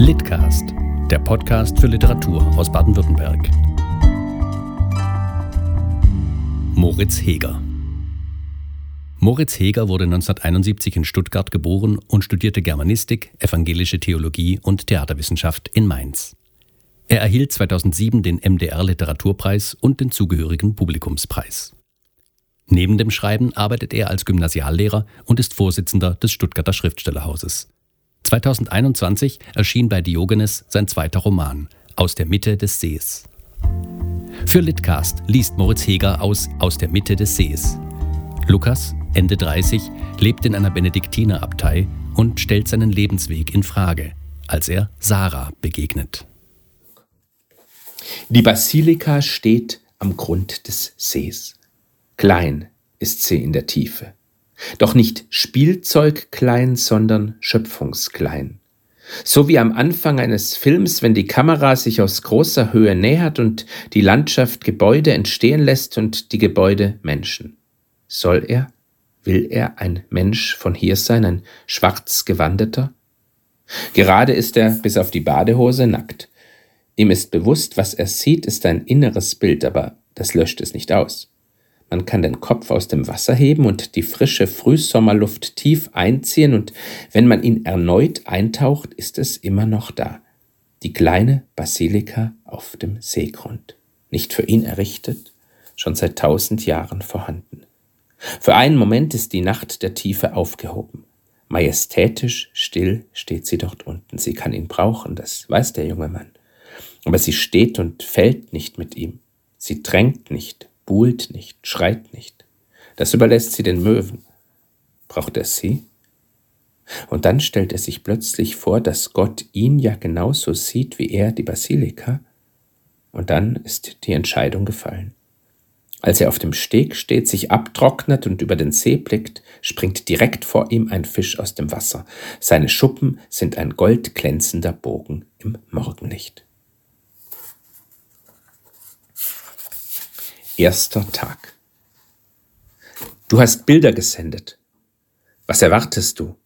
Litcast, der Podcast für Literatur aus Baden-Württemberg. Moritz Heger. Moritz Heger wurde 1971 in Stuttgart geboren und studierte Germanistik, evangelische Theologie und Theaterwissenschaft in Mainz. Er erhielt 2007 den MDR Literaturpreis und den zugehörigen Publikumspreis. Neben dem Schreiben arbeitet er als Gymnasiallehrer und ist Vorsitzender des Stuttgarter Schriftstellerhauses. 2021 erschien bei Diogenes sein zweiter Roman Aus der Mitte des Sees. Für Litcast liest Moritz Heger aus Aus der Mitte des Sees. Lukas, Ende 30, lebt in einer Benediktinerabtei und stellt seinen Lebensweg in Frage, als er Sarah begegnet. Die Basilika steht am Grund des Sees. Klein ist sie in der Tiefe. Doch nicht Spielzeugklein, sondern schöpfungsklein. So wie am Anfang eines Films, wenn die Kamera sich aus großer Höhe nähert und die Landschaft Gebäude entstehen lässt und die Gebäude Menschen. Soll er, will er ein Mensch von hier sein, ein schwarz gewandeter? Gerade ist er bis auf die Badehose nackt. Ihm ist bewusst, was er sieht, ist ein inneres Bild, aber das löscht es nicht aus. Man kann den Kopf aus dem Wasser heben und die frische Frühsommerluft tief einziehen, und wenn man ihn erneut eintaucht, ist es immer noch da. Die kleine Basilika auf dem Seegrund. Nicht für ihn errichtet, schon seit tausend Jahren vorhanden. Für einen Moment ist die Nacht der Tiefe aufgehoben. Majestätisch still steht sie dort unten. Sie kann ihn brauchen, das weiß der junge Mann. Aber sie steht und fällt nicht mit ihm. Sie drängt nicht, buhlt nicht, schreit nicht. Das überlässt sie den Möwen. Braucht er sie? Und dann stellt er sich plötzlich vor, dass Gott ihn ja genauso sieht wie er die Basilika. Und dann ist die Entscheidung gefallen. Als er auf dem Steg steht, sich abtrocknet und über den See blickt, springt direkt vor ihm ein Fisch aus dem Wasser. Seine Schuppen sind ein goldglänzender Bogen im Morgenlicht. Erster Tag. Du hast Bilder gesendet. Was erwartest du?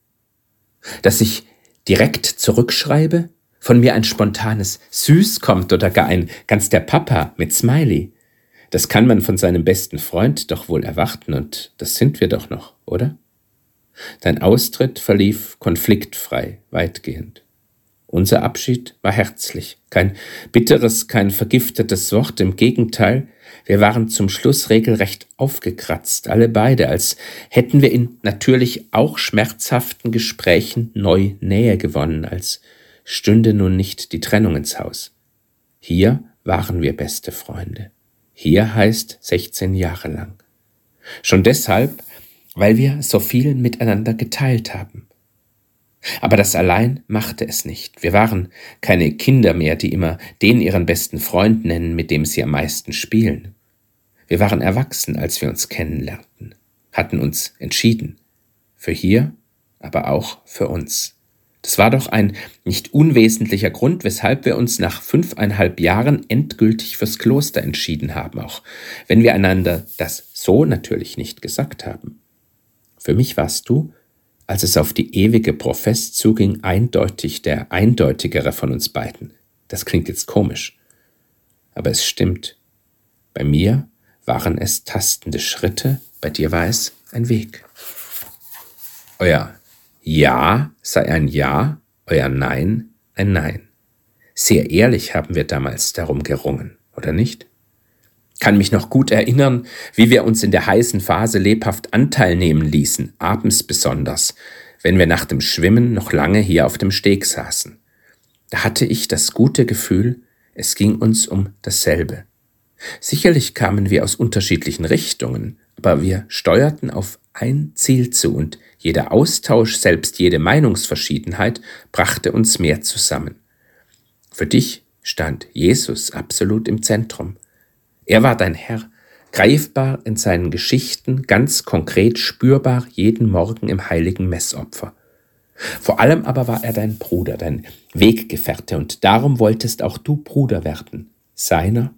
Dass ich direkt zurückschreibe? Von mir ein spontanes Süß kommt oder gar ein ganz der Papa mit Smiley? Das kann man von seinem besten Freund doch wohl erwarten und das sind wir doch noch, oder? Dein Austritt verlief konfliktfrei, weitgehend. Unser Abschied war herzlich, kein bitteres, kein vergiftetes Wort, im Gegenteil, wir waren zum Schluss regelrecht aufgekratzt, alle beide, als hätten wir in natürlich auch schmerzhaften Gesprächen neu Nähe gewonnen, als stünde nun nicht die Trennung ins Haus. Hier waren wir beste Freunde. Hier heißt 16 Jahre lang. Schon deshalb, weil wir so viel miteinander geteilt haben. Aber das allein machte es nicht. Wir waren keine Kinder mehr, die immer den ihren besten Freund nennen, mit dem sie am meisten spielen. Wir waren erwachsen, als wir uns kennenlernten, hatten uns entschieden. Für hier, aber auch für uns. Das war doch ein nicht unwesentlicher Grund, weshalb wir uns nach fünfeinhalb Jahren endgültig fürs Kloster entschieden haben, auch wenn wir einander das so natürlich nicht gesagt haben. Für mich warst du als es auf die ewige Profess zuging, eindeutig der eindeutigere von uns beiden. Das klingt jetzt komisch. Aber es stimmt. Bei mir waren es tastende Schritte, bei dir war es ein Weg. Euer Ja sei ein Ja, euer Nein ein Nein. Sehr ehrlich haben wir damals darum gerungen, oder nicht? Kann mich noch gut erinnern, wie wir uns in der heißen Phase lebhaft Anteil nehmen ließen, abends besonders, wenn wir nach dem Schwimmen noch lange hier auf dem Steg saßen. Da hatte ich das gute Gefühl, es ging uns um dasselbe. Sicherlich kamen wir aus unterschiedlichen Richtungen, aber wir steuerten auf ein Ziel zu und jeder Austausch, selbst jede Meinungsverschiedenheit brachte uns mehr zusammen. Für dich stand Jesus absolut im Zentrum. Er war dein Herr, greifbar in seinen Geschichten, ganz konkret spürbar jeden Morgen im heiligen Messopfer. Vor allem aber war er dein Bruder, dein Weggefährte, und darum wolltest auch du Bruder werden, seiner,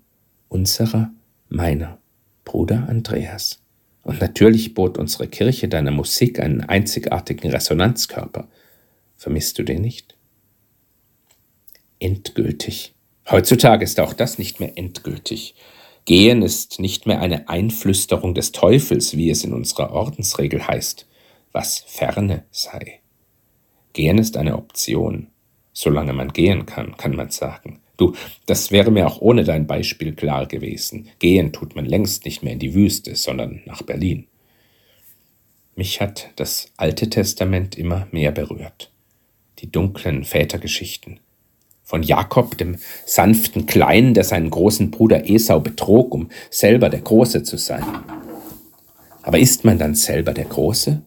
unserer, meiner, Bruder Andreas. Und natürlich bot unsere Kirche deiner Musik einen einzigartigen Resonanzkörper. Vermisst du den nicht? endgültig. Heutzutage ist auch das nicht mehr endgültig. Gehen ist nicht mehr eine Einflüsterung des Teufels, wie es in unserer Ordensregel heißt, was ferne sei. Gehen ist eine Option. Solange man gehen kann, kann man sagen. Du, das wäre mir auch ohne dein Beispiel klar gewesen. Gehen tut man längst nicht mehr in die Wüste, sondern nach Berlin. Mich hat das Alte Testament immer mehr berührt. Die dunklen Vätergeschichten. Von Jakob, dem sanften Kleinen, der seinen großen Bruder Esau betrog, um selber der Große zu sein. Aber ist man dann selber der Große?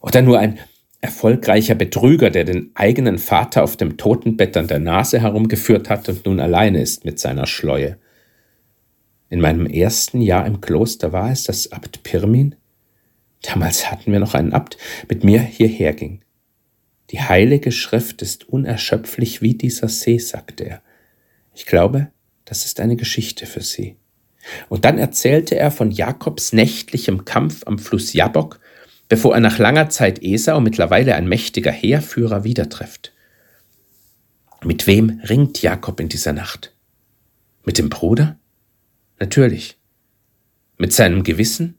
Oder nur ein erfolgreicher Betrüger, der den eigenen Vater auf dem Totenbett an der Nase herumgeführt hat und nun alleine ist mit seiner Schleue. In meinem ersten Jahr im Kloster war es das Abt Pirmin. Damals hatten wir noch einen Abt, mit mir hierher ging. Die heilige Schrift ist unerschöpflich wie dieser See, sagte er. Ich glaube, das ist eine Geschichte für Sie. Und dann erzählte er von Jakobs nächtlichem Kampf am Fluss Jabok bevor er nach langer Zeit Esau, mittlerweile ein mächtiger Heerführer, wieder trifft. Mit wem ringt Jakob in dieser Nacht? Mit dem Bruder? Natürlich. Mit seinem Gewissen?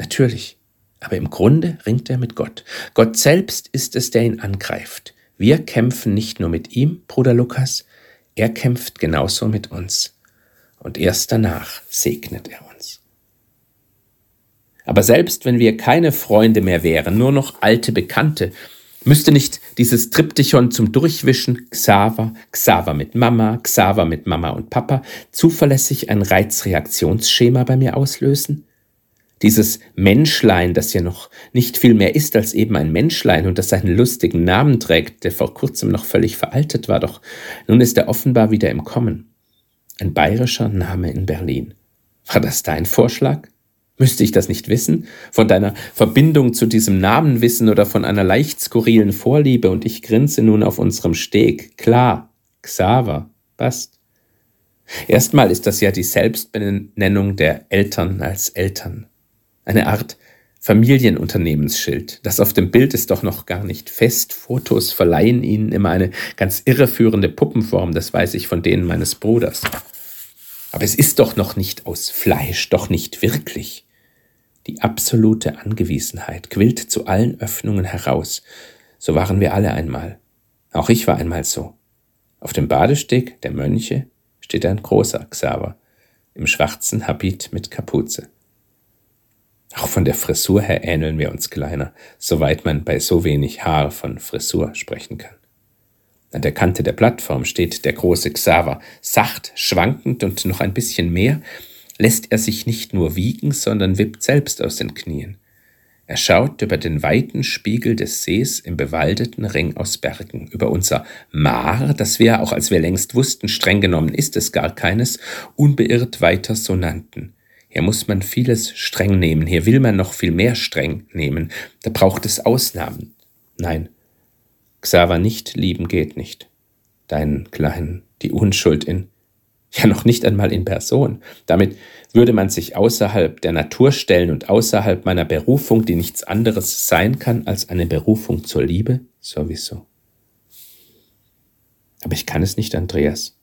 Natürlich. Aber im Grunde ringt er mit Gott. Gott selbst ist es, der ihn angreift. Wir kämpfen nicht nur mit ihm, Bruder Lukas, er kämpft genauso mit uns. Und erst danach segnet er uns. Aber selbst wenn wir keine Freunde mehr wären, nur noch alte Bekannte, müsste nicht dieses Triptychon zum Durchwischen Xaver, Xaver mit Mama, Xaver mit Mama und Papa zuverlässig ein Reizreaktionsschema bei mir auslösen? Dieses Menschlein, das ja noch nicht viel mehr ist als eben ein Menschlein und das seinen lustigen Namen trägt, der vor kurzem noch völlig veraltet war, doch nun ist er offenbar wieder im Kommen. Ein bayerischer Name in Berlin. War das dein Vorschlag? Müsste ich das nicht wissen? Von deiner Verbindung zu diesem Namen wissen oder von einer leicht skurrilen Vorliebe und ich grinse nun auf unserem Steg. Klar, Xaver, passt. Erstmal ist das ja die Selbstbenennung der Eltern als Eltern. Eine Art Familienunternehmensschild. Das auf dem Bild ist doch noch gar nicht fest. Fotos verleihen ihnen immer eine ganz irreführende Puppenform, das weiß ich von denen meines Bruders. Aber es ist doch noch nicht aus Fleisch, doch nicht wirklich. Die absolute Angewiesenheit quillt zu allen Öffnungen heraus. So waren wir alle einmal. Auch ich war einmal so. Auf dem Badesteg der Mönche steht ein großer Xaver im schwarzen Habit mit Kapuze. Auch von der Frisur her ähneln wir uns kleiner, soweit man bei so wenig Haar von Frisur sprechen kann. An der Kante der Plattform steht der große Xaver. Sacht, schwankend und noch ein bisschen mehr, lässt er sich nicht nur wiegen, sondern wippt selbst aus den Knien. Er schaut über den weiten Spiegel des Sees im bewaldeten Ring aus Bergen, über unser Mar, das wir, auch als wir längst wussten, streng genommen ist es gar keines, unbeirrt weiter so nannten. Hier muss man vieles streng nehmen, hier will man noch viel mehr streng nehmen, da braucht es Ausnahmen. Nein, Xaver nicht lieben geht nicht. Deinen Kleinen, die Unschuld in, ja noch nicht einmal in Person. Damit würde man sich außerhalb der Natur stellen und außerhalb meiner Berufung, die nichts anderes sein kann als eine Berufung zur Liebe, sowieso. Aber ich kann es nicht, Andreas.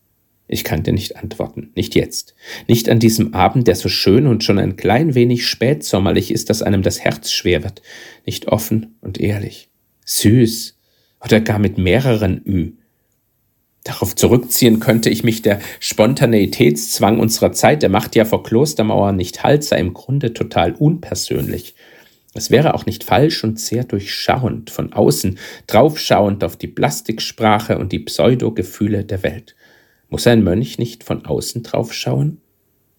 Ich kann dir nicht antworten, nicht jetzt. Nicht an diesem Abend, der so schön und schon ein klein wenig spätsommerlich ist, dass einem das Herz schwer wird. Nicht offen und ehrlich. Süß, oder gar mit mehreren Ü. Darauf zurückziehen könnte ich mich der Spontaneitätszwang unserer Zeit, der macht ja vor Klostermauern nicht Halt, sei im Grunde total unpersönlich. Es wäre auch nicht falsch und sehr durchschauend, von außen draufschauend auf die Plastiksprache und die Pseudogefühle der Welt. Muss ein Mönch nicht von außen draufschauen?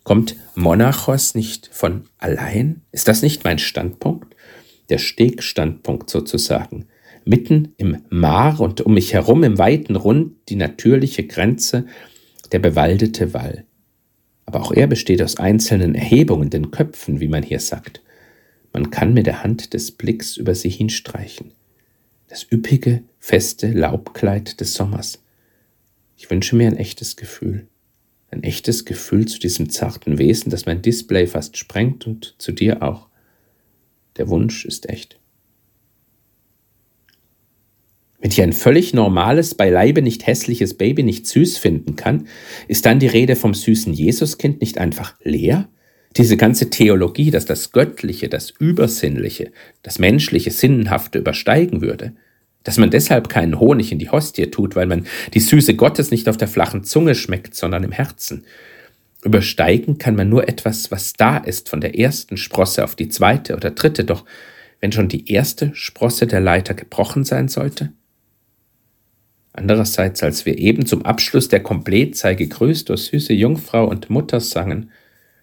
Kommt Monachos nicht von allein? Ist das nicht mein Standpunkt? Der Stegstandpunkt sozusagen mitten im Mar und um mich herum im weiten Rund die natürliche Grenze, der bewaldete Wall. Aber auch er besteht aus einzelnen Erhebungen, den Köpfen, wie man hier sagt. Man kann mit der Hand des Blicks über sie hinstreichen. Das üppige, feste Laubkleid des Sommers. Ich wünsche mir ein echtes Gefühl. Ein echtes Gefühl zu diesem zarten Wesen, das mein Display fast sprengt und zu dir auch. Der Wunsch ist echt. Wenn ich ein völlig normales, beileibe nicht hässliches Baby nicht süß finden kann, ist dann die Rede vom süßen Jesuskind nicht einfach leer? Diese ganze Theologie, dass das Göttliche, das Übersinnliche, das Menschliche, Sinnenhafte übersteigen würde, dass man deshalb keinen Honig in die Hostie tut, weil man die Süße Gottes nicht auf der flachen Zunge schmeckt, sondern im Herzen. Übersteigen kann man nur etwas, was da ist, von der ersten Sprosse auf die zweite oder dritte, doch wenn schon die erste Sprosse der Leiter gebrochen sein sollte? Andererseits, als wir eben zum Abschluss der Komplett sei gegrüßt, o süße Jungfrau und Mutter sangen,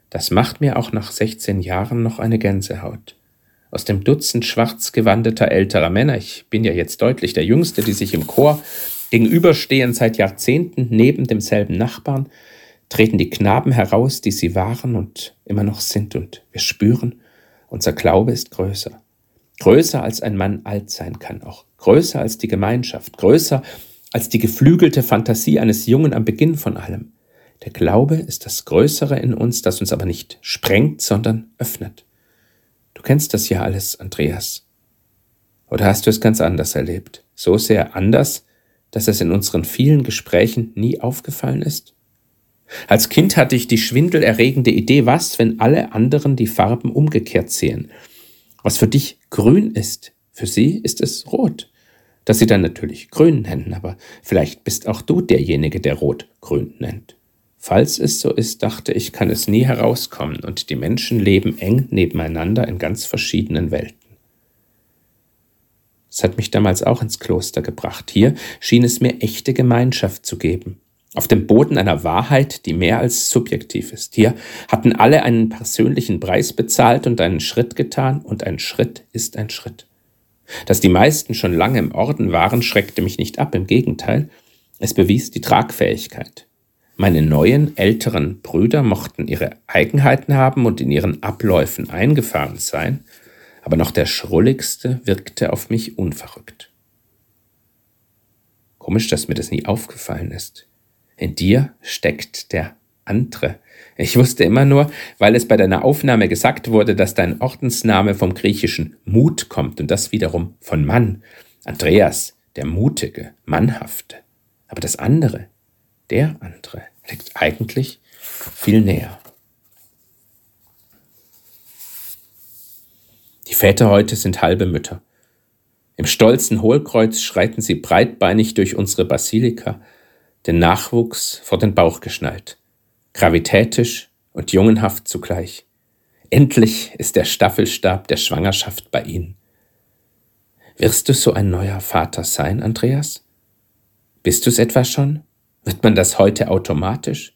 das macht mir auch nach 16 Jahren noch eine Gänsehaut. Aus dem Dutzend schwarz gewandeter älterer Männer, ich bin ja jetzt deutlich der Jüngste, die sich im Chor gegenüberstehen seit Jahrzehnten neben demselben Nachbarn, treten die Knaben heraus, die sie waren und immer noch sind, und wir spüren, unser Glaube ist größer. Größer als ein Mann alt sein kann, auch größer als die Gemeinschaft, größer als die geflügelte Fantasie eines Jungen am Beginn von allem. Der Glaube ist das Größere in uns, das uns aber nicht sprengt, sondern öffnet. Du kennst das ja alles, Andreas. Oder hast du es ganz anders erlebt? So sehr anders, dass es in unseren vielen Gesprächen nie aufgefallen ist? Als Kind hatte ich die schwindelerregende Idee, was, wenn alle anderen die Farben umgekehrt sehen? Was für dich grün ist, für sie ist es rot. Dass sie dann natürlich grün nennen, aber vielleicht bist auch du derjenige, der rot grün nennt. Falls es so ist, dachte ich, kann es nie herauskommen und die Menschen leben eng nebeneinander in ganz verschiedenen Welten. Es hat mich damals auch ins Kloster gebracht. Hier schien es mir echte Gemeinschaft zu geben. Auf dem Boden einer Wahrheit, die mehr als subjektiv ist. Hier hatten alle einen persönlichen Preis bezahlt und einen Schritt getan, und ein Schritt ist ein Schritt. Dass die meisten schon lange im Orden waren, schreckte mich nicht ab, im Gegenteil, es bewies die Tragfähigkeit. Meine neuen, älteren Brüder mochten ihre Eigenheiten haben und in ihren Abläufen eingefahren sein, aber noch der Schrulligste wirkte auf mich unverrückt. Komisch, dass mir das nie aufgefallen ist. In dir steckt der andere. Ich wusste immer nur, weil es bei deiner Aufnahme gesagt wurde, dass dein Ordensname vom griechischen Mut kommt und das wiederum von Mann. Andreas, der Mutige, Mannhafte. Aber das andere, der andere liegt eigentlich viel näher. Die Väter heute sind halbe Mütter. Im stolzen Hohlkreuz schreiten sie breitbeinig durch unsere Basilika, den Nachwuchs vor den Bauch geschnallt, gravitätisch und jungenhaft zugleich. Endlich ist der Staffelstab der Schwangerschaft bei ihnen. Wirst du so ein neuer Vater sein, Andreas? Bist du es etwa schon? Wird man das heute automatisch?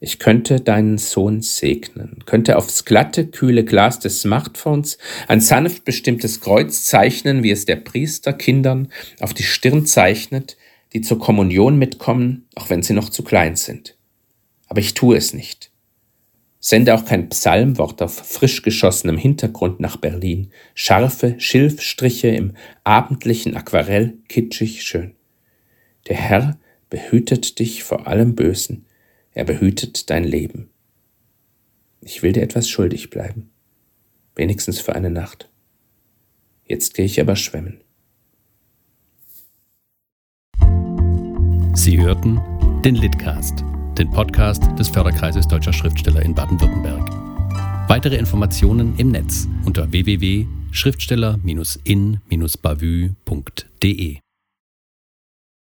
Ich könnte deinen Sohn segnen, könnte aufs glatte, kühle Glas des Smartphones ein sanft bestimmtes Kreuz zeichnen, wie es der Priester Kindern auf die Stirn zeichnet, die zur Kommunion mitkommen, auch wenn sie noch zu klein sind. Aber ich tue es nicht. Sende auch kein Psalmwort auf frisch geschossenem Hintergrund nach Berlin, scharfe Schilfstriche im abendlichen Aquarell, kitschig schön. Der Herr behütet dich vor allem Bösen, er behütet dein Leben. Ich will dir etwas schuldig bleiben, wenigstens für eine Nacht. Jetzt gehe ich aber schwimmen. Sie hörten den Litcast, den Podcast des Förderkreises Deutscher Schriftsteller in Baden-Württemberg. Weitere Informationen im Netz unter www.schriftsteller-in-bavü.de